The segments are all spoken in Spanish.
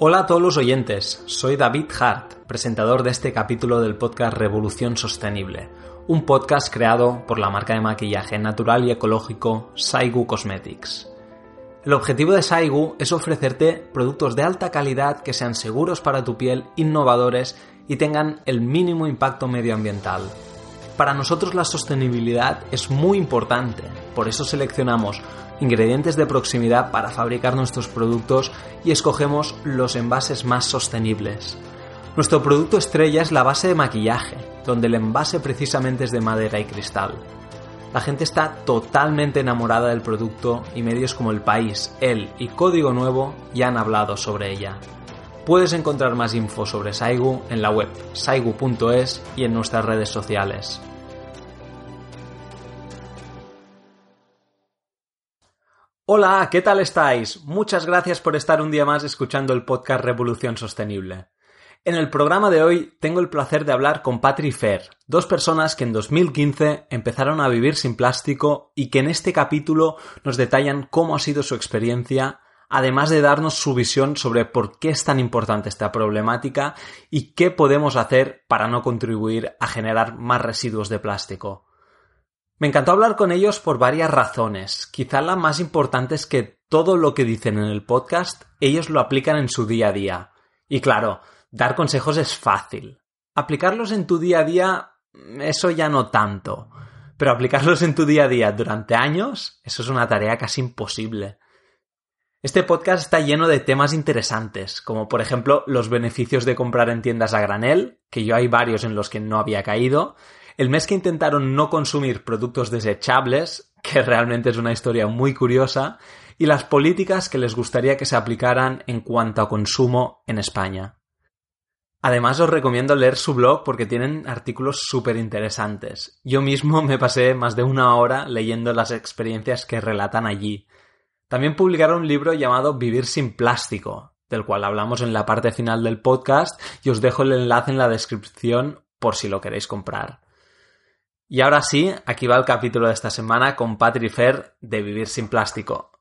Hola a todos los oyentes, soy David Hart, presentador de este capítulo del podcast Revolución Sostenible, un podcast creado por la marca de maquillaje natural y ecológico Saigu Cosmetics. El objetivo de Saigu es ofrecerte productos de alta calidad que sean seguros para tu piel, innovadores y tengan el mínimo impacto medioambiental. Para nosotros la sostenibilidad es muy importante, por eso seleccionamos ingredientes de proximidad para fabricar nuestros productos y escogemos los envases más sostenibles. Nuestro producto estrella es la base de maquillaje, donde el envase precisamente es de madera y cristal. La gente está totalmente enamorada del producto y medios como El País, El y Código Nuevo ya han hablado sobre ella. Puedes encontrar más info sobre Saigu en la web saigu.es y en nuestras redes sociales. Hola, ¿qué tal estáis? Muchas gracias por estar un día más escuchando el podcast Revolución Sostenible. En el programa de hoy tengo el placer de hablar con Patri Fer, dos personas que en 2015 empezaron a vivir sin plástico y que en este capítulo nos detallan cómo ha sido su experiencia, además de darnos su visión sobre por qué es tan importante esta problemática y qué podemos hacer para no contribuir a generar más residuos de plástico. Me encantó hablar con ellos por varias razones. Quizá la más importante es que todo lo que dicen en el podcast ellos lo aplican en su día a día. Y claro, dar consejos es fácil. Aplicarlos en tu día a día, eso ya no tanto. Pero aplicarlos en tu día a día durante años, eso es una tarea casi imposible. Este podcast está lleno de temas interesantes, como por ejemplo los beneficios de comprar en tiendas a granel, que yo hay varios en los que no había caído, el mes que intentaron no consumir productos desechables, que realmente es una historia muy curiosa, y las políticas que les gustaría que se aplicaran en cuanto a consumo en España. Además os recomiendo leer su blog porque tienen artículos súper interesantes. Yo mismo me pasé más de una hora leyendo las experiencias que relatan allí. También publicaron un libro llamado Vivir sin plástico, del cual hablamos en la parte final del podcast y os dejo el enlace en la descripción por si lo queréis comprar. Y ahora sí, aquí va el capítulo de esta semana con Patri Fer de Vivir sin Plástico.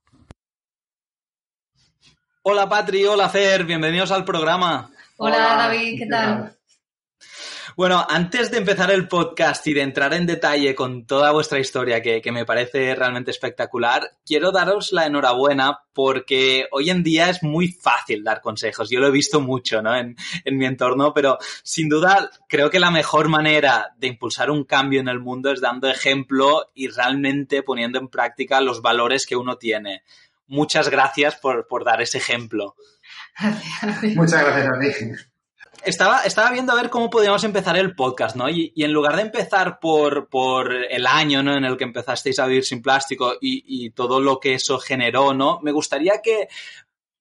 Hola Patri, hola Fer, bienvenidos al programa. Hola, David, ¿qué tal? Bueno, antes de empezar el podcast y de entrar en detalle con toda vuestra historia, que, me parece realmente espectacular, quiero daros la enhorabuena porque hoy en día es muy fácil dar consejos. Yo lo he visto mucho ¿no? en, en mi entorno, pero sin duda creo que la mejor manera de impulsar un cambio en el mundo es dando ejemplo y realmente poniendo en práctica los valores que uno tiene. Muchas gracias por, por dar ese ejemplo. Muchas gracias a ti estaba, estaba viendo a ver cómo podíamos empezar el podcast, ¿no? Y, en lugar de empezar por, por el año, ¿no? En el que empezasteis a vivir sin plástico y, y todo lo que eso generó, ¿no? Me gustaría que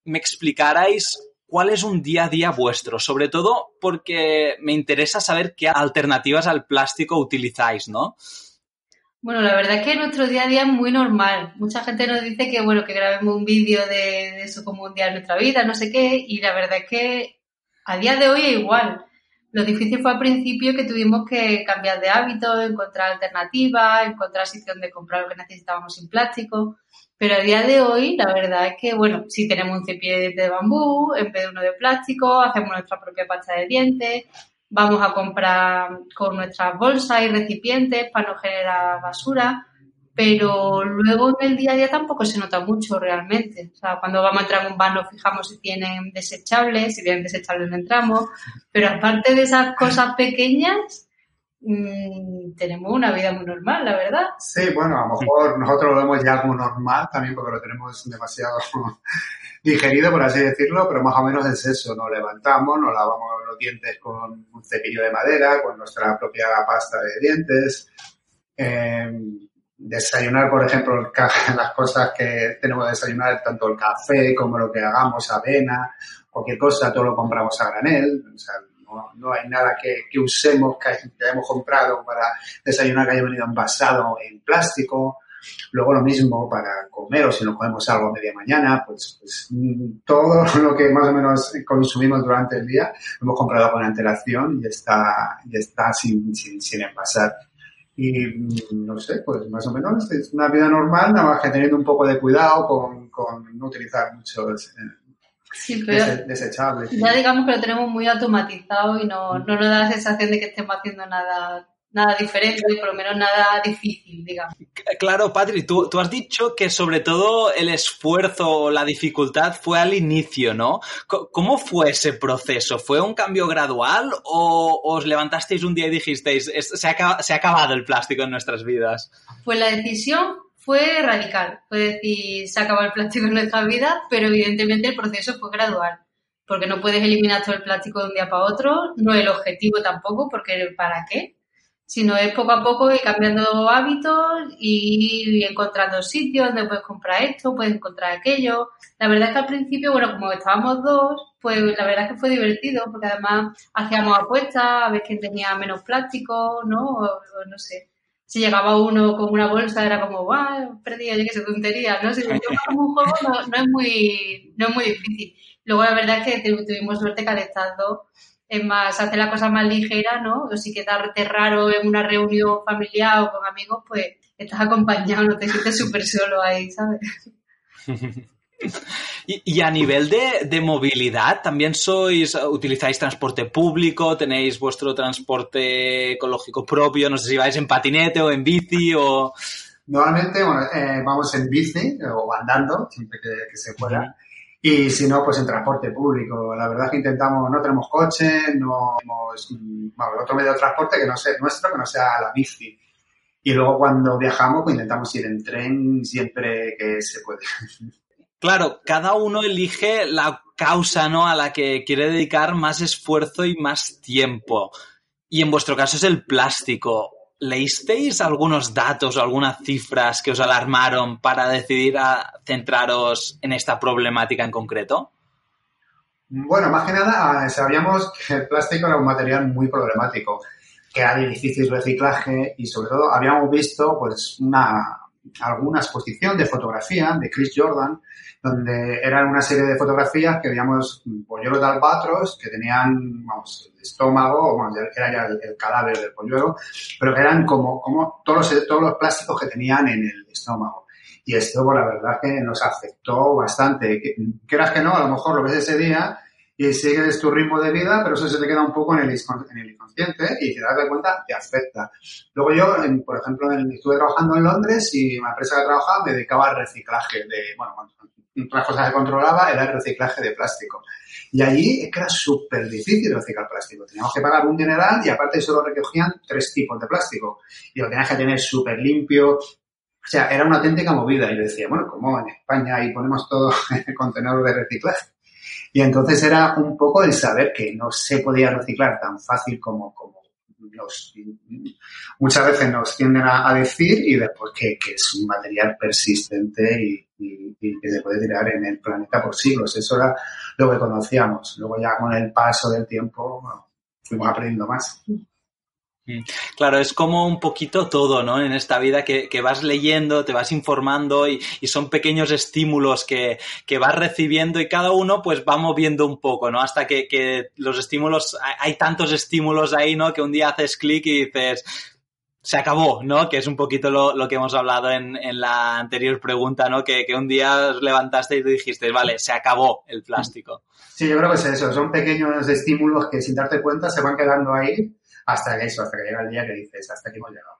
me explicarais cuál es un día a día vuestro, sobre todo porque me interesa saber qué alternativas al plástico utilizáis, ¿no? Bueno, la verdad es que nuestro día a día es muy normal. Mucha gente nos dice que, bueno, que grabemos un vídeo de, de, eso como un día de nuestra vida, no sé qué, y la verdad es que a día de hoy es igual. Lo difícil fue al principio que tuvimos que cambiar de hábito, encontrar alternativas, encontrar sitio donde comprar lo que necesitábamos sin plástico. Pero a día de hoy, la verdad es que, bueno, si tenemos un cepillo de bambú en vez de uno de plástico, hacemos nuestra propia pasta de dientes, vamos a comprar con nuestras bolsas y recipientes para no generar basura pero luego en el día a día tampoco se nota mucho realmente. O sea, cuando vamos a entrar en un bar nos fijamos si tienen desechables, si tienen desechables no entramos, pero aparte de esas cosas pequeñas, mmm, tenemos una vida muy normal, la verdad. Sí, bueno, a lo mejor nosotros lo vemos ya como normal también porque lo tenemos demasiado digerido, por así decirlo, pero más o menos es eso, nos levantamos, nos lavamos los dientes con un cepillo de madera, con nuestra propia pasta de dientes. Eh, desayunar, por ejemplo, las cosas que tenemos que desayunar, tanto el café como lo que hagamos, avena, cualquier cosa, todo lo compramos a granel. O sea, no, hay nada que, que usemos, que, hayamos comprado para desayunar que haya venido envasado en plástico. Luego lo mismo para comer o si nos comemos algo a media mañana, pues, pues todo lo que más o menos consumimos durante el día lo hemos comprado con antelación y está, y está sin, sin, sin envasar. Y no sé, pues más o menos es una vida normal, nada más que teniendo un poco de cuidado con, con no utilizar muchos, eh, Sí, pero desechable. Ya digamos que lo tenemos muy automatizado y no, no nos da la sensación de que estemos haciendo nada nada diferente, por lo menos nada difícil, digamos. Claro, Patri, tú, tú, has dicho que sobre todo el esfuerzo o la dificultad fue al inicio, ¿no? ¿Cómo fue ese proceso? ¿Fue un cambio gradual o os levantasteis un día y dijisteis, se ha, se ha acabado el plástico en nuestras vidas? Pues la decisión fue radical, fue decir, se acabado el plástico en nuestras vidas, pero evidentemente el proceso fue gradual porque no puedes eliminar todo el plástico de un día para otro, no el objetivo tampoco, porque ¿para qué? Sino es poco a poco ir cambiando hábitos y encontrando sitios donde puedes comprar esto, puedes encontrar aquello. La verdad es que al principio, bueno, como estábamos dos, pues la verdad es que fue divertido, porque además hacíamos apuestas a ver quién tenía menos plástico, ¿no? O, no sé. Si llegaba uno con una bolsa era como, guau, perdí, oye, que se tontería, ¿no? Si yo un juego no, no, es muy, no es muy difícil. Luego la verdad es que tuvimos suerte que al estar dos es más, hace la cosa más ligera, ¿no? O si quedarte raro en una reunión familiar o con amigos, pues estás acompañado, no te sientes súper solo ahí, ¿sabes? Y, a nivel de, movilidad, ¿también sois, utilizáis transporte público? ¿Tenéis vuestro transporte ecológico propio? No sé si vais en patinete o en bici o... Normalmente, bueno, eh, vamos en bici o andando, siempre que, se pueda. Y si no, pues en transporte público. La verdad es que intentamos, no tenemos coche, no tenemos otro medio de transporte que no sea nuestro, que no sea la bici. Y luego cuando viajamos, pues intentamos ir en tren siempre que se puede. Claro, cada uno elige la causa ¿no? a la que quiere dedicar más esfuerzo y más tiempo. Y en vuestro caso es el plástico. ¿Leísteis algunos datos o algunas cifras que os alarmaron para decidir a centraros en esta problemática en concreto? Bueno, más que nada sabíamos que el plástico era un material muy problemático, que era de difícil reciclaje y sobre todo habíamos visto pues una, alguna exposición de fotografía de Chris Jordan donde eran una serie de fotografías que veíamos polluelos de albatros que tenían, vamos, el estómago, bueno, era ya el, cadáver del polluelo, pero que eran como, como todos, los, todos los plásticos que tenían en el estómago. Y esto, pues, la verdad que nos afectó bastante. Quieras que no, a lo mejor lo ves ese día y sigues tu ritmo de vida, pero eso se te queda un poco en el, en el inconsciente y si te das cuenta, te afecta. Luego yo, por ejemplo, estuve trabajando en Londres y una empresa que trabajaba me dedicaba al reciclaje de, bueno, las cosas que controlaba era el reciclaje de plástico. Y allí es que era súper difícil reciclar plástico. Teníamos que pagar un dineral y aparte solo recogían tres tipos de plástico. Y lo tenías que tener súper limpio. O sea, era una auténtica movida. Y yo decía, bueno, como en España ahí ponemos todo en el contenedor de reciclaje. Y entonces era un poco el saber que no se podía reciclar tan fácil como, como muchas veces nos tienden a, decir y después que, es un material persistente y, que se puede tirar en el planeta por siglos. Eso era lo que conocíamos. Luego ya con el paso del tiempo fuimos aprendiendo más. Claro, es como un poquito todo, ¿no? En esta vida que, vas leyendo, te vas informando y, son pequeños estímulos que, vas recibiendo y cada uno pues va moviendo un poco, ¿no? Hasta que, los estímulos, hay tantos estímulos ahí, ¿no? Que un día haces clic y dices, se acabó, ¿no? Que es un poquito lo, que hemos hablado en, la anterior pregunta, ¿no? Que, que, un día os levantaste y dijiste, vale, se acabó el plástico. Sí, yo creo que es eso, son pequeños estímulos que sin darte cuenta se van quedando ahí hasta eso, hasta que llega el día que dices, hasta aquí hemos llegado.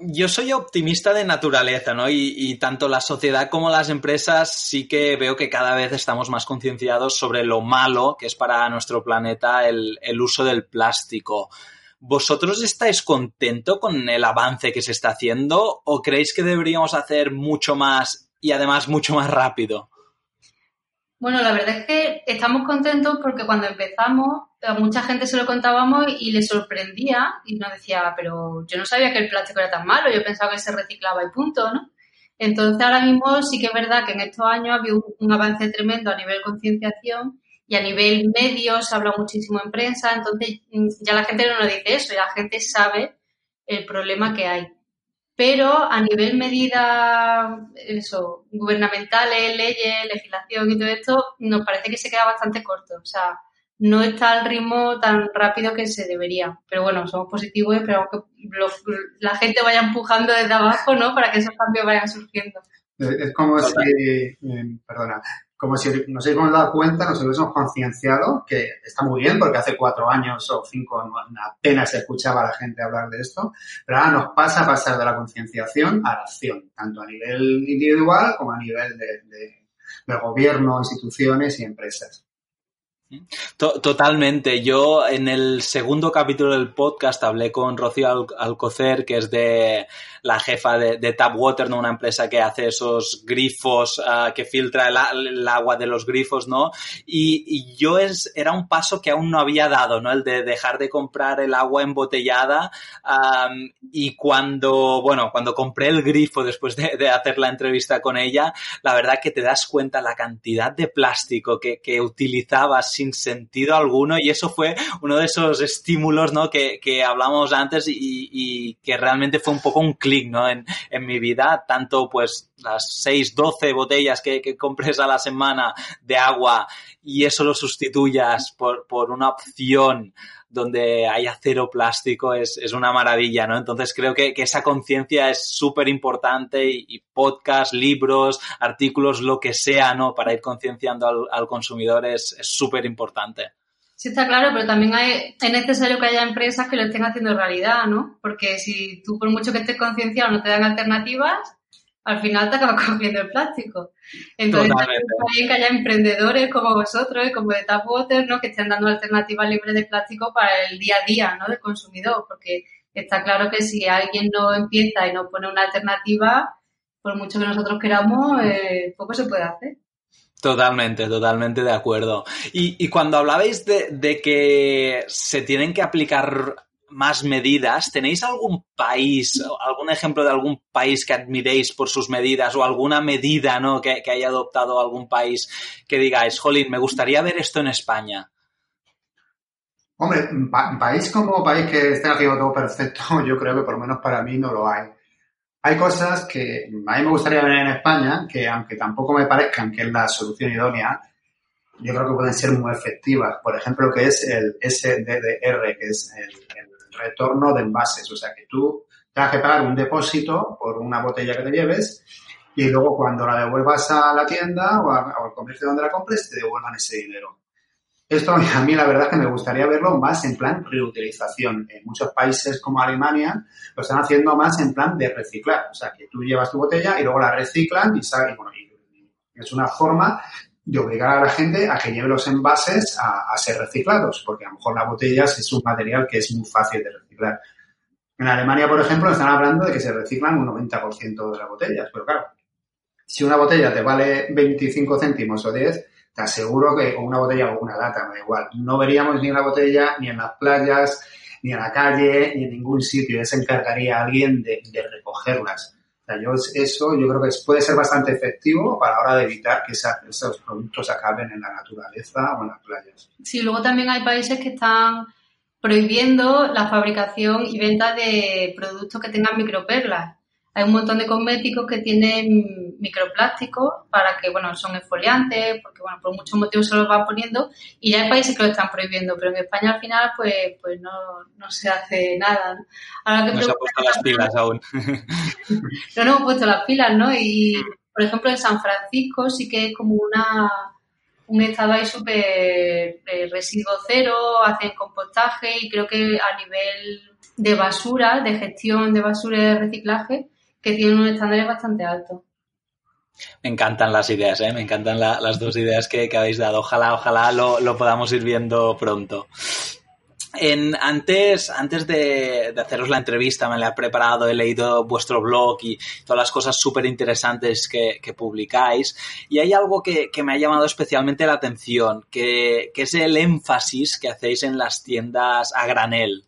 Yo soy optimista de naturaleza, ¿no? Y, tanto la sociedad como las empresas sí que veo que cada vez estamos más concienciados sobre lo malo que es para nuestro planeta el, el uso del plástico. ¿Vosotros estáis contentos con el avance que se está haciendo o creéis que deberíamos hacer mucho más y además mucho más rápido? Bueno, la verdad es que estamos contentos porque cuando empezamos a mucha gente se lo contábamos y le sorprendía y nos decía, pero yo no sabía que el plástico era tan malo, yo pensaba que se reciclaba y punto, ¿no? Entonces ahora mismo sí que es verdad que en estos años ha habido un, avance tremendo a nivel concienciación y a nivel medio se habla muchísimo en prensa, entonces mm, ya la gente no nos dice eso, ya la gente sabe el problema que hay pero a nivel medida eso, gubernamentales, leyes, legislación y todo esto, nos parece que se queda bastante corto. O sea, no está al ritmo tan rápido que se debería. Pero bueno, somos positivos y esperamos que la gente vaya empujando desde abajo, ¿no? Para que esos cambios vayan surgiendo. Es como si, eh, perdona, como si nos hubiésemos dado cuenta, nos hubiésemos concienciado, que está muy bien porque hace cuatro años o cinco apenas se escuchaba a la gente hablar de esto, pero ahora nos pasa a pasar de la concienciación a la acción, tanto a nivel individual como a nivel de, de gobierno, instituciones y empresas. Totalmente. Yo en el segundo capítulo del podcast hablé con Rocío Alcocer, que es de la jefa de, de Tapwater, ¿no? Una empresa que hace esos grifos, ah, que filtra el, agua de los grifos, ¿no? Y, yo es, era un paso que aún no había dado, ¿no? El de dejar de comprar el agua embotellada. y cuando, bueno, cuando compré el grifo después de, hacer la entrevista con ella, la verdad que te das cuenta la cantidad de plástico que, que utilizabas sin sentido alguno y eso fue uno de esos estímulos, ¿no? Que, que hablamos antes y, y que realmente fue un poco un clic ¿no? En, mi vida, tanto pues las 6, 12 botellas que, que, compres a la semana de agua y eso lo sustituyas por, por una opción donde haya cero plástico es, es, una maravilla, ¿no? Entonces creo que, que esa conciencia es súper importante y, y podcast, libros, artículos, lo que sea, ¿no? Para ir concienciando al, al consumidor es súper importante. Sí, está claro, pero también hay, es necesario que haya empresas que lo estén haciendo realidad, ¿no? Porque si tú, por mucho que estés concienciado, no te dan alternativas, al final te acabas cogiendo el plástico. Entonces, también que haya emprendedores como vosotros y como de Tapwater, ¿no? Que estén dando alternativas libres de plástico para el día a día, ¿no? Del consumidor, porque está claro que si alguien no empieza y no pone una alternativa, por mucho que nosotros queramos, eh, poco se puede hacer. Totalmente, totalmente de acuerdo. Y, cuando hablabais de, que se tienen que aplicar más medidas, ¿tenéis algún país, algún ejemplo de algún país que admiréis por sus medidas o alguna medida ¿no? que, haya adoptado algún país que digáis, jolín, me gustaría ver esto en España? Hombre, país como país que esté haciendo todo perfecto, yo creo que por lo menos para mí no lo hay. Hay cosas que a mí me gustaría ver en España, que aunque tampoco me parezcan que es la solución idónea, yo creo que pueden ser muy efectivas. Por ejemplo, que es el SDDR, que es el, retorno de envases. O sea, que tú tengas que pagar un depósito por una botella que te lleves y luego cuando la devuelvas a la tienda o, al comercio donde la compres, te devuelvan ese dinero. Esto a mí la verdad es que me gustaría verlo más en plan reutilización. En muchos países como Alemania lo están haciendo más en plan de reciclar. O sea, que tú llevas tu botella y luego la reciclan y, sale, bueno, es una forma de obligar a la gente a que lleve los envases a, ser reciclados, porque a lo mejor la botella es un material que es muy fácil de reciclar. En Alemania, por ejemplo, están hablando de que se reciclan un 90% de las botellas, pero claro, si una botella te vale 25 céntimos o 10, te aseguro que con una botella o una lata, me da igual, no veríamos ni en la botella, ni en las playas, ni en la calle, ni en ningún sitio. Ya se encargaría alguien de, recogerlas. O yo eso yo creo que puede ser bastante efectivo para la hora de evitar que esos productos acaben en la naturaleza o en las playas. Sí, luego también hay países que están prohibiendo la fabricación y venta de productos que tengan microperlas hay un montón de cosméticos que tienen microplásticos para que, bueno, son exfoliantes, porque, bueno, por muchos motivos se los van poniendo y ya hay países que lo están prohibiendo, pero en España al final, pues, pues no, no se hace nada. ¿no? Ahora que no se han puesto las pilas aún. no, no hemos puesto las pilas, ¿no? Y, por ejemplo, en San Francisco sí que es como una un estado ahí súper eh, residuo cero, hacen compostaje y creo que a nivel de basura, de gestión de basura y de reciclaje, que tienen un estándar bastante alto. Me encantan las ideas, ¿eh? me encantan las dos ideas que, habéis dado. Ojalá, ojalá lo, podamos ir viendo pronto. En, antes antes de, haceros la entrevista, me la he preparado, he leído vuestro blog y todas las cosas súper interesantes que, publicáis. Y hay algo que, me ha llamado especialmente la atención, que, es el énfasis que hacéis en las tiendas a granel.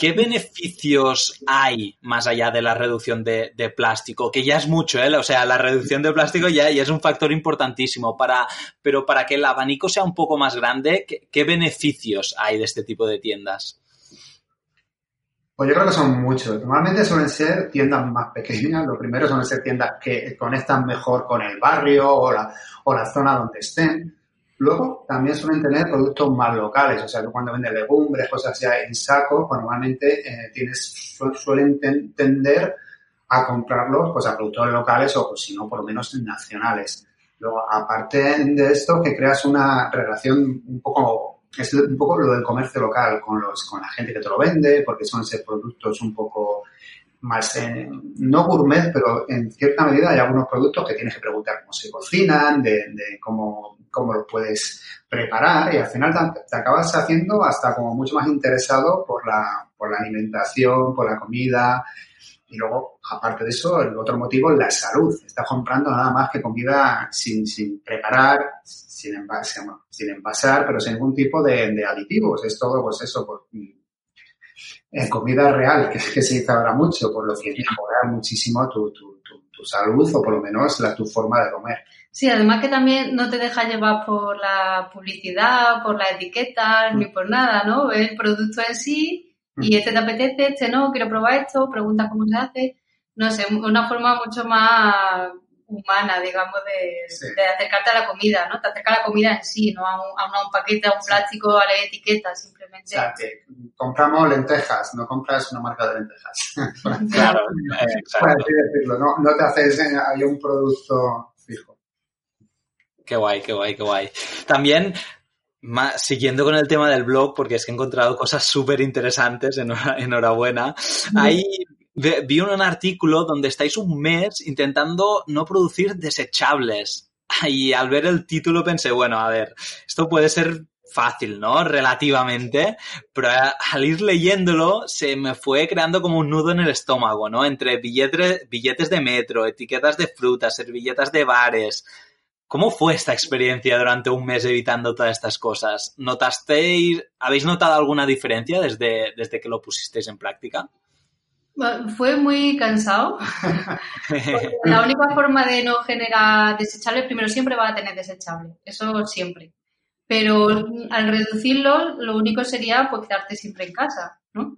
¿Qué beneficios hay más allá de la reducción de, plástico? Que ya es mucho, ¿eh? O sea, la reducción de plástico ya, es un factor importantísimo, para, pero para que el abanico sea un poco más grande, ¿qué, beneficios hay de este tipo de tiendas? Pues yo creo que son muchos. Normalmente suelen ser tiendas más pequeñas. Lo primero suelen ser tiendas que conectan mejor con el barrio o la, o la zona donde estén. Luego también suelen tener productos más locales, o sea, que cuando venden legumbres, cosas así en saco, normalmente eh, tienes, suelen tender a comprarlos pues a productores locales o pues, si no, por lo menos nacionales. Luego, aparte de esto, que creas una relación un poco, es un poco lo del comercio local con los, con la gente que te lo vende, porque son esos productos un poco más, eh, no gourmet, pero en cierta medida hay algunos productos que tienes que preguntar cómo se cocinan, de cómo, cómo los puedes preparar y al final te, acabas haciendo hasta como mucho más interesado por la, por la alimentación, por la comida. Y luego, aparte de eso, el otro motivo es la salud. Estás comprando nada más que comida sin, sin preparar, sin, envasar, sin envasar, pero sin ningún tipo de, de aditivos. Es todo, pues eso, pues, en comida real, que, se dice ahora mucho, por lo que mejorar muchísimo tu, tu, tu, tu, salud o por lo menos la, tu forma de comer. Sí, además que también no te deja llevar por la publicidad, por la etiqueta, mm. ni por nada, ¿no? Ves el producto en sí y mm. este te apetece, este no, quiero probar esto, preguntas cómo se hace. No sé, una forma mucho más humana, digamos, de, sí. de, acercarte a la comida, ¿no? Te acerca a la comida en sí, no a un, a un paquete, a un plástico, a la etiqueta, simplemente. O sea, que compramos lentejas, no compras una marca de lentejas. claro, Para decirlo, no, no te haces, hay un producto. Qué guay, qué guay, qué guay. También más, siguiendo con el tema del blog, porque es que he encontrado cosas súper interesantes, enhorabuena. Hay vi un artículo donde estáis un mes intentando no producir desechables. Y al ver el título pensé, bueno, a ver, esto puede ser fácil, ¿no? Relativamente, pero al ir leyéndolo se me fue creando como un nudo en el estómago, ¿no? Entre billetes, billetes de metro, etiquetas de frutas, servilletas de bares. ¿Cómo fue esta experiencia durante un mes evitando todas estas cosas? ¿Notasteis, habéis notado alguna diferencia desde, desde que lo pusisteis en práctica? Fue muy cansado. la única forma de no generar desechables, primero siempre va a tener desechable, eso siempre. Pero al reducirlo, lo único sería pues quedarte siempre en casa, ¿no?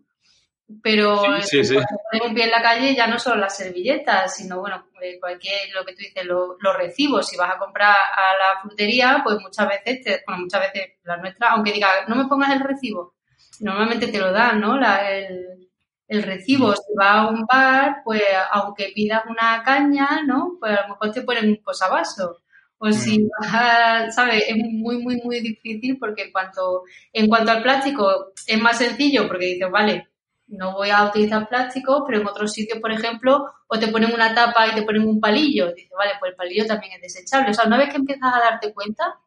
Pero sí, sí, sí. poner un pie en la calle ya no solo las servilletas, sino bueno, eh, cualquier, lo que tú dices, lo, los recibos. Si vas a comprar a la frutería, pues muchas veces, te, bueno, muchas veces la nuestra, aunque diga, no me pongas el recibo, normalmente te lo dan, ¿no? La, el, el recibo. Si vas a un bar, pues aunque pidas una caña, ¿no? Pues a lo mejor te ponen un posavasos. O si vas, ¿sabes? Es muy, muy, muy difícil porque en cuanto, en cuanto al plástico es más sencillo porque dices, vale, no voy a utilizar plástico, pero en otros sitios, por ejemplo, o te ponen una tapa y te ponen un palillo. Dices, vale, pues el palillo también es desechable. O sea, una vez que empiezas a darte cuenta,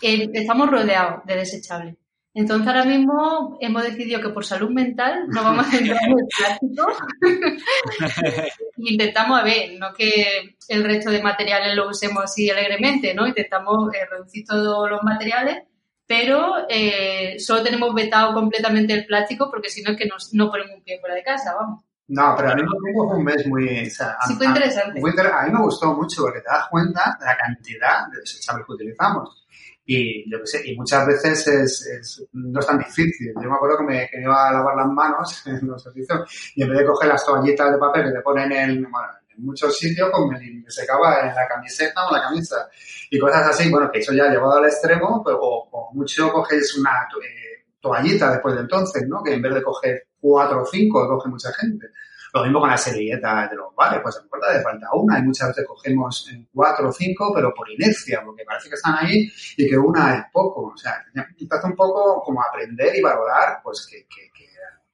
eh, estamos rodeados de desechables. Entonces ahora mismo hemos decidido que por salud mental no vamos a entrar en el plástico. Intentamos a ver, no que el resto de materiales lo usemos así alegremente, ¿no? Intentamos eh, reducir todos los materiales, pero eh, solo tenemos vetado completamente el plástico porque si no es que nos, no ponemos un pie fuera de casa, vamos. No, pero al mismo tiempo fue un mes muy... O sea, sí, fue interesante. A, a, mí me gustó mucho porque te das cuenta de la cantidad de desechables que utilizamos y yo qué sé, y muchas veces es, es, no es tan difícil. Yo me acuerdo que me, que me iba a lavar las manos en los servicios y en vez de coger las toallitas de papel que te ponen en, bueno, en muchos sitios, pues me, me, secaba en la camiseta o la camisa y cosas así, bueno, que eso ya llevado al extremo, pues, o, o mucho coges una eh, toallita después de entonces, ¿no? Que en vez de coger cuatro o cinco, coge mucha gente. Lo mismo con las servilletas de los bares, pues puerta de falta una y muchas veces cogemos cuatro o cinco, pero por inercia, porque parece que están ahí y que una es poco. O sea, hace un poco como aprender y valorar, pues que, que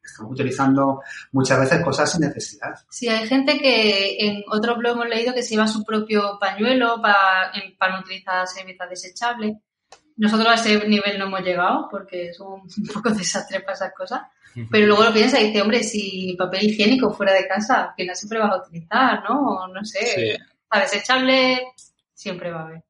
estamos utilizando muchas veces cosas sin necesidad. Sí, hay gente que en otro blog hemos leído que se lleva su propio pañuelo para, para no utilizar servilletas desechables. Nosotros a ese nivel no hemos llegado porque es un poco desastre para esas cosas. Pero luego lo piensa y dice, hombre, si papel higiénico fuera de casa, que no siempre vas a utilizar, ¿no? No sé. Sí. Para desechable siempre va a haber.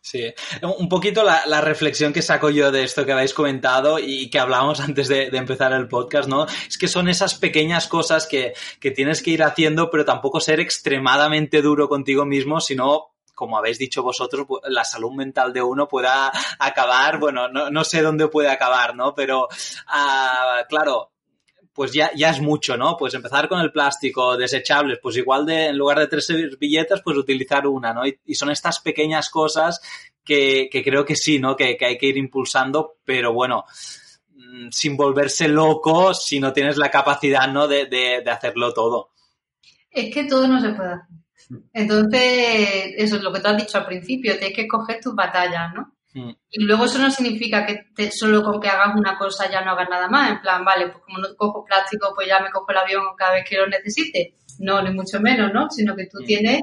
Sí, un poquito la, reflexión que saco yo de esto que habéis comentado y que hablábamos antes de, empezar el podcast, ¿no? Es que son esas pequeñas cosas que, que tienes que ir haciendo, pero tampoco ser extremadamente duro contigo mismo, sino como habéis dicho vosotros, la salud mental de uno pueda acabar, bueno, no, no sé dónde puede acabar, ¿no? Pero, uh, claro, pues ya, ya es mucho, ¿no? Pues empezar con el plástico, desechables, pues igual de, en lugar de tres servilletas, pues utilizar una, ¿no? Y, y son estas pequeñas cosas que, que, creo que sí, ¿no? Que, que hay que ir impulsando, pero bueno, mm, sin volverse loco si no tienes la capacidad, ¿no? De, de, de hacerlo todo. Es que todo no se puede hacer. Entonces, eso es lo que tú has dicho al principio, tienes que escoger tus batallas, ¿no? Y luego eso no significa que te- solo con que hagas una cosa ya no hagas nada más. En plan, vale, pues como no cojo plástico, pues ya me cojo el avión cada vez que lo necesite. No, ni mucho menos, ¿no? Sino que tú tienes,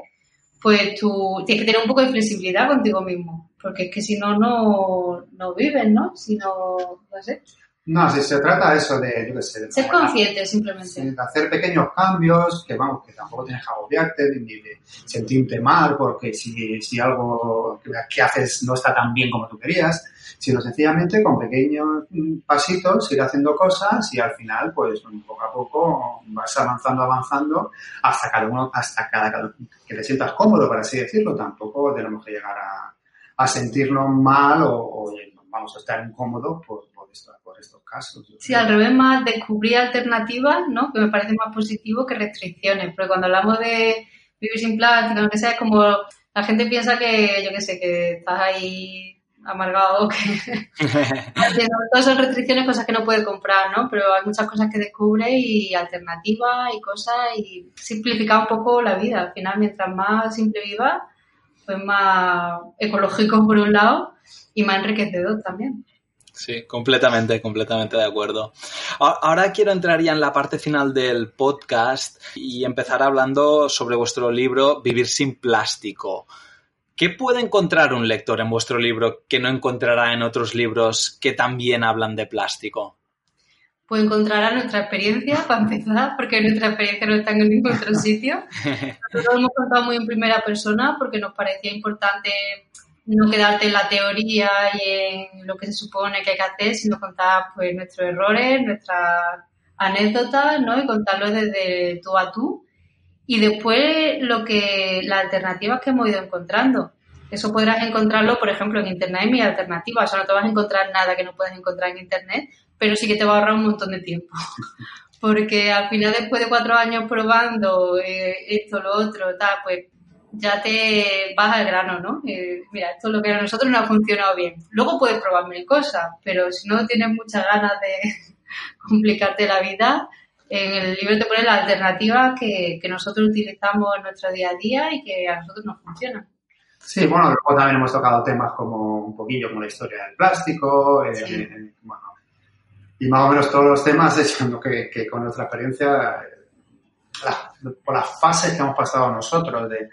pues tú tienes que tener un poco de flexibilidad contigo mismo. Porque es que si no, no, no vives, ¿no? Si no, no sé. No, si se trata de eso de, yo qué sé, de Ser consciente simplemente. De hacer pequeños cambios, que vamos, que tampoco tienes que agobiarte ni de sentirte mal porque si, si algo que, que haces no está tan bien como tú querías, sino sencillamente con pequeños mm, pasitos ir haciendo cosas y al final, pues poco a poco vas avanzando, avanzando hasta cada uno, hasta cada, cada- que te sientas cómodo, por así decirlo. Tampoco tenemos que llegar a, a sentirnos mal o, o vamos a estar incómodos por, por, esto- por estos casos. yo Sí, creo. al revés, más descubrir alternativas, ¿no? Que me parece más positivo que restricciones. Porque cuando hablamos de vivir sin plástico, lo que sea, es como la gente piensa que, yo qué sé, que estás ahí amargado, que todas son restricciones, cosas que no puedes comprar, ¿no? Pero hay muchas cosas que descubre y alternativas y cosas y simplificar un poco la vida. Al final, mientras más simple vivas, pues más ecológico por un lado y más enriquecedor también. Sí, completamente, completamente de acuerdo. Ahora quiero entrar ya en la parte final del podcast y empezar hablando sobre vuestro libro Vivir sin plástico. ¿Qué puede encontrar un lector en vuestro libro que no encontrará en otros libros que también hablan de plástico? Pues encontrará nuestra experiencia, para empezar, porque nuestra experiencia no está en ningún otro sitio. Nosotros lo hemos contado muy en primera persona porque nos parecía importante no quedarte en la teoría y en lo que se supone que hay que hacer, sino contar pues nuestros errores, nuestras anécdotas, ¿no? Y contarlo desde tú a tú. Y después lo que las alternativas que hemos ido encontrando. Eso podrás encontrarlo, por ejemplo, en internet hay mil alternativas. O sea, no te vas a encontrar nada que no puedas encontrar en internet, pero sí que te va a ahorrar un montón de tiempo. Porque al final, después de cuatro años probando eh, esto, lo otro, tal, pues ya te vas al grano, ¿no? Eh, mira, esto es lo que a nosotros nos ha funcionado bien. Luego puedes probar mil cosas, pero si no tienes muchas ganas de complicarte la vida, en el libro te pone las alternativas que, que nosotros utilizamos en nuestro día a día y que a nosotros nos funcionan. Sí, bueno, luego también hemos tocado temas como un poquillo como la historia del plástico, eh, Sí. eh, bueno, y más o menos todos los temas, echando que, que con nuestra experiencia, la- por las fases que hemos pasado nosotros, de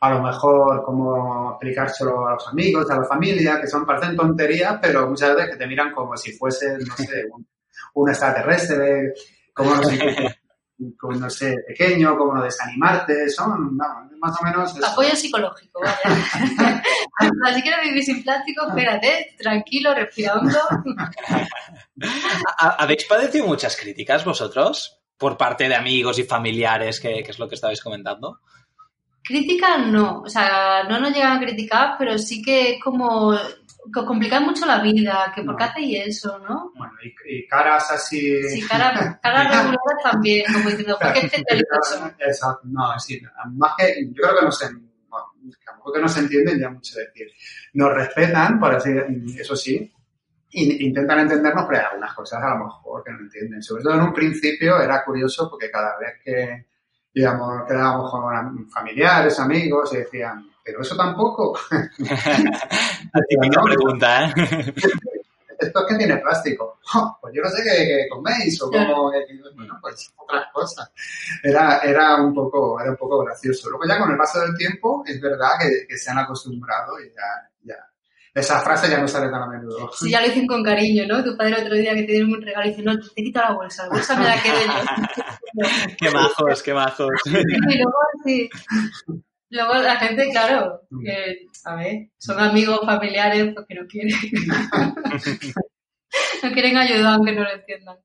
a lo mejor cómo explicárselo a los amigos, a la familia, que son, parecen tonterías, pero muchas veces que te miran como si fuese, no sé, un, un extraterrestre, como no sé, como, no sé, pequeño, como no desanimarte, son, no, más o menos... eso. Apoyo psicológico, vaya. si quieres vivir sin plástico, espérate, tranquilo, respirando. ¿Ha- ¿Habéis padecido muchas críticas vosotros? Por parte de amigos y familiares, que, que es lo que estabais comentando. Críticas no, o sea, no nos llegan a criticar, pero sí que es como que os complicáis mucho la vida, que por qué hacéis eso, ¿no? Bueno, y, y caras así... Sí, caras cara regulares también, como diciendo, ¿por qué este? Exacto, no, sí, más que, yo creo que no se, bueno, que no se entienden ya mucho decir. Nos respetan, por así, eso sí, intentan entendernos, pero hay algunas cosas a lo mejor que no entienden. Sobre todo en un principio era curioso porque cada vez que, digamos, quedábamos con familiares, amigos, y decían, pero eso tampoco. La típica pregunta, ¿eh? esto es que tiene plástico. "Jo, Pues yo no sé qué, qué coméis o cómo, bueno, pues otras cosas. Era, era un poco, era un poco gracioso. Luego ya con el paso del tiempo, es verdad que, que se han acostumbrado y ya, ya. Esa frase ya no sale tan a menudo. Sí, ya lo dicen con cariño, ¿no? Tu padre otro día que te dieron un regalo y dice, no, te quito la bolsa, la bolsa me la quedo yo. qué majos, qué majos. Y luego, sí. Luego la gente, claro, que, a ver, son amigos, familiares, pues que no quieren. no quieren ayudar aunque no lo entiendan.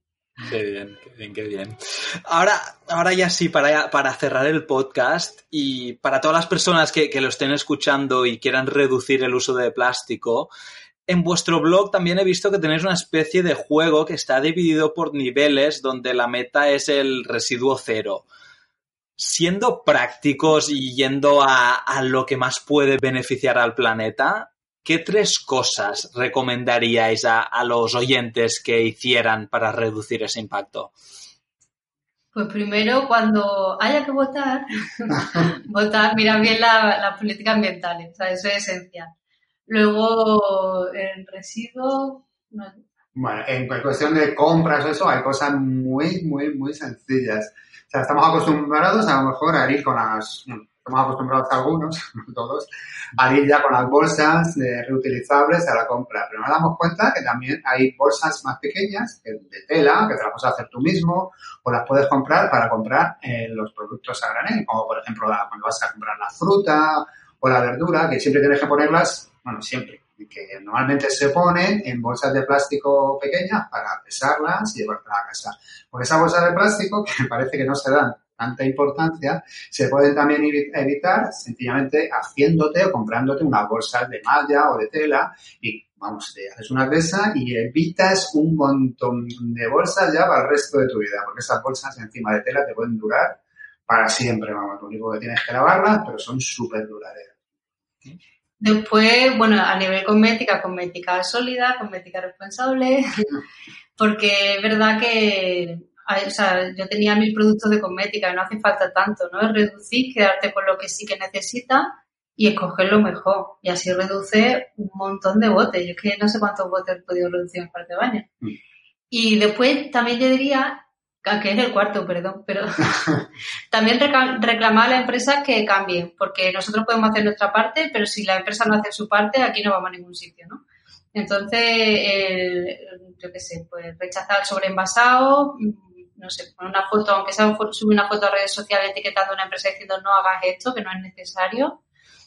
Qué bien, qué bien, qué bien. Ahora, ahora ya sí, para, para cerrar el podcast y para todas las personas que, que lo estén escuchando y quieran reducir el uso de plástico, en vuestro blog también he visto que tenéis una especie de juego que está dividido por niveles donde la meta es el residuo cero. Siendo prácticos y yendo a, a lo que más puede beneficiar al planeta, ¿qué tres cosas recomendaríais a, a los oyentes que hicieran para reducir ese impacto? Pues primero, cuando haya que votar, votar, mirar bien las políticas ambientales, o sea, eso es esencial. Luego, el residuo, Bueno, en cuestión de compras o eso, hay cosas muy, muy, muy sencillas. O sea, estamos acostumbrados a lo mejor a ir con las, estamos acostumbrados algunos, no todos, a ir ya con las bolsas reutilizables a la compra. Pero nos damos cuenta que también hay bolsas más pequeñas de tela que te las puedes hacer tú mismo o las puedes comprar para comprar eh, los productos a granel, como por ejemplo cuando vas a comprar la fruta o la verdura, que siempre tienes que ponerlas, bueno, siempre, que normalmente se ponen en bolsas de plástico pequeñas para pesarlas y llevarlas a casa. Porque esas bolsas de plástico, que parece que no se dan tanta importancia, se pueden también evitar sencillamente haciéndote o comprándote unas bolsas de malla o de tela y vamos, te haces una presa y evitas un montón de bolsas ya para el resto de tu vida, porque esas bolsas encima de tela te pueden durar para siempre, vamos, lo único que tienes que lavarlas, pero son súper duraderas. Después, bueno, a nivel cosmética, cosmética sólida, cosmética responsable, porque es verdad que o sea, yo tenía mil productos de cosmética y no hace falta tanto, ¿no? Es reducir, quedarte con lo que sí que necesitas y escoger lo mejor. Y así reduce un montón de botes. Yo es que no sé cuántos botes he podido reducir en parte de baño. Mm. Y después también yo diría, que es el cuarto, perdón, pero también reclamar a la empresa que cambien, porque nosotros podemos hacer nuestra parte, pero si la empresa no hace su parte, aquí no vamos a ningún sitio, ¿no? Entonces, el, yo qué sé, pues rechazar el sobreenvasado, no sé, poner una foto, aunque sea subir una foto a redes sociales etiquetando a una empresa diciendo no hagas esto, que no es necesario,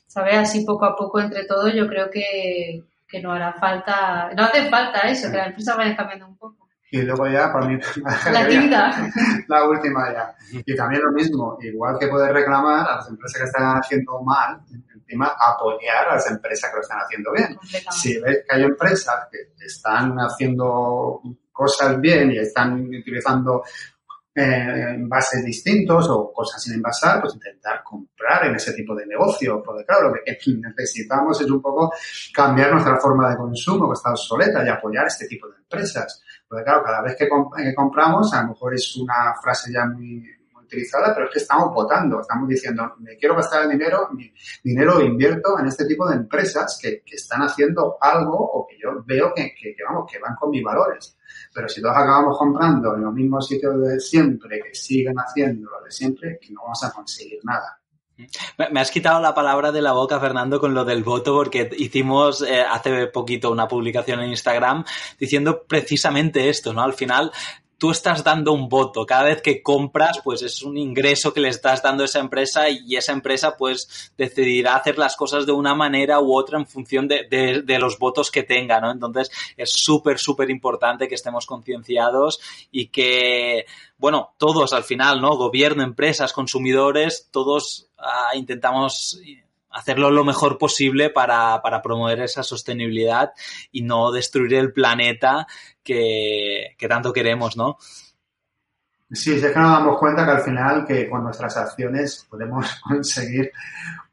¿sabes? Así poco a poco entre todos yo creo que, que no hará falta, no hace falta eso, que la empresa vaya cambiando un poco. Y luego ya, por mi... La actividad. la última ya. Y también lo mismo, igual que puedes reclamar a las empresas que están haciendo mal, encima apoyar a las empresas que lo están haciendo bien. Si ves que hay empresas que están haciendo cosas bien y están utilizando eh, envases distintos o cosas sin envasar, pues intentar comprar en ese tipo de negocio. Porque claro, lo que necesitamos es un poco cambiar nuestra forma de consumo, que está obsoleta, y apoyar este tipo de empresas. Porque claro, cada vez que, compramos, a lo mejor es una frase ya muy, utilizada, pero es que estamos votando, estamos diciendo, me quiero gastar el dinero, mi dinero invierto en este tipo de empresas que, que están haciendo algo o que yo veo que, que, vamos, que van con mis valores. Pero si todos acabamos comprando en los mismos sitios de siempre, que siguen haciendo lo de siempre, que no vamos a conseguir nada. Me has quitado la palabra de la boca, Fernando, con lo del voto, porque hicimos eh, hace poquito una publicación en Instagram diciendo precisamente esto, ¿no? Al final, tú estás dando un voto. Cada vez que compras, pues es un ingreso que le estás dando a esa empresa y esa empresa pues decidirá hacer las cosas de una manera u otra en función de, los votos que tenga, ¿no? Entonces es súper, súper importante que estemos concienciados y que, bueno, todos al final, ¿no? Gobierno, empresas, consumidores, todos ah, intentamos hacerlo lo mejor posible para, para, promover esa sostenibilidad y no destruir el planeta que, que tanto queremos, ¿no? Sí, es que nos damos cuenta que al final que con nuestras acciones podemos conseguir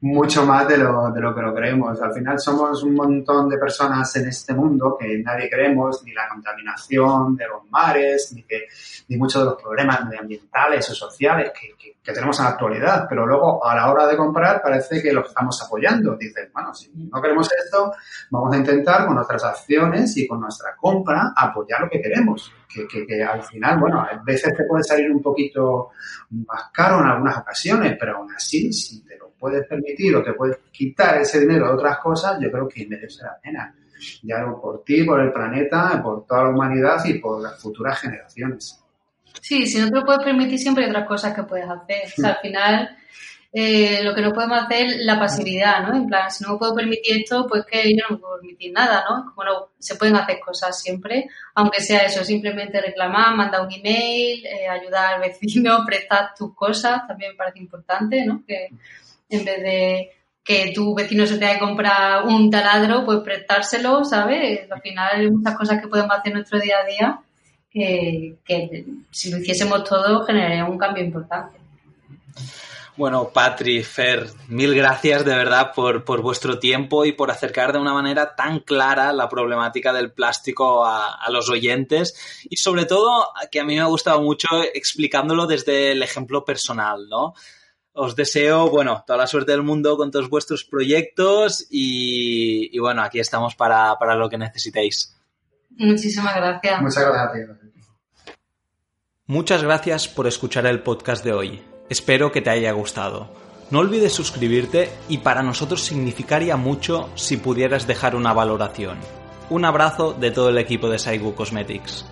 mucho más de lo, de lo que lo creemos. Al final somos un montón de personas en este mundo que nadie creemos, ni la contaminación de los mares, ni, que, ni muchos de los problemas medioambientales o sociales que, que, que, tenemos en la actualidad. Pero luego, a la hora de comprar, parece que lo estamos apoyando. Dicen, bueno, si no queremos esto, vamos a intentar con nuestras acciones y con nuestra compra apoyar lo que queremos. Que, que, que al final, bueno, a veces te puede salir un poquito más caro en algunas ocasiones, pero aún así, si te lo puedes permitir o te puedes quitar ese dinero de otras cosas, yo creo que merece la pena. Ya por ti, por el planeta, por toda la humanidad y por las futuras generaciones. Sí, si no te lo puedes permitir, siempre hay otras cosas que puedes hacer. O sea, al final, eh, lo que no podemos hacer es la pasividad, ¿no? En plan, si no me puedo permitir esto, pues que yo no me puedo permitir nada, ¿no? Como no, se pueden hacer cosas siempre, aunque sea eso, simplemente reclamar, mandar un email, eh, ayudar al vecino, prestar tus cosas, también me parece importante, ¿no? Que, en vez de que tu vecino se tenga que comprar un taladro, pues prestárselo, ¿sabes? Al final hay muchas cosas que podemos hacer en nuestro día a día que, que si lo hiciésemos todo generaría un cambio importante. Bueno, Patri, Fer, mil gracias de verdad por, por, vuestro tiempo y por acercar de una manera tan clara la problemática del plástico a, a, los oyentes y sobre todo que a mí me ha gustado mucho explicándolo desde el ejemplo personal, ¿no? Os deseo, bueno, toda la suerte del mundo con todos vuestros proyectos y, y bueno, aquí estamos para, para lo que necesitéis. Muchísimas gracias. Muchas gracias a ti. Muchas gracias por escuchar el podcast de hoy. Espero que te haya gustado. No olvides suscribirte y para nosotros significaría mucho si pudieras dejar una valoración. Un abrazo de todo el equipo de Saigu Cosmetics.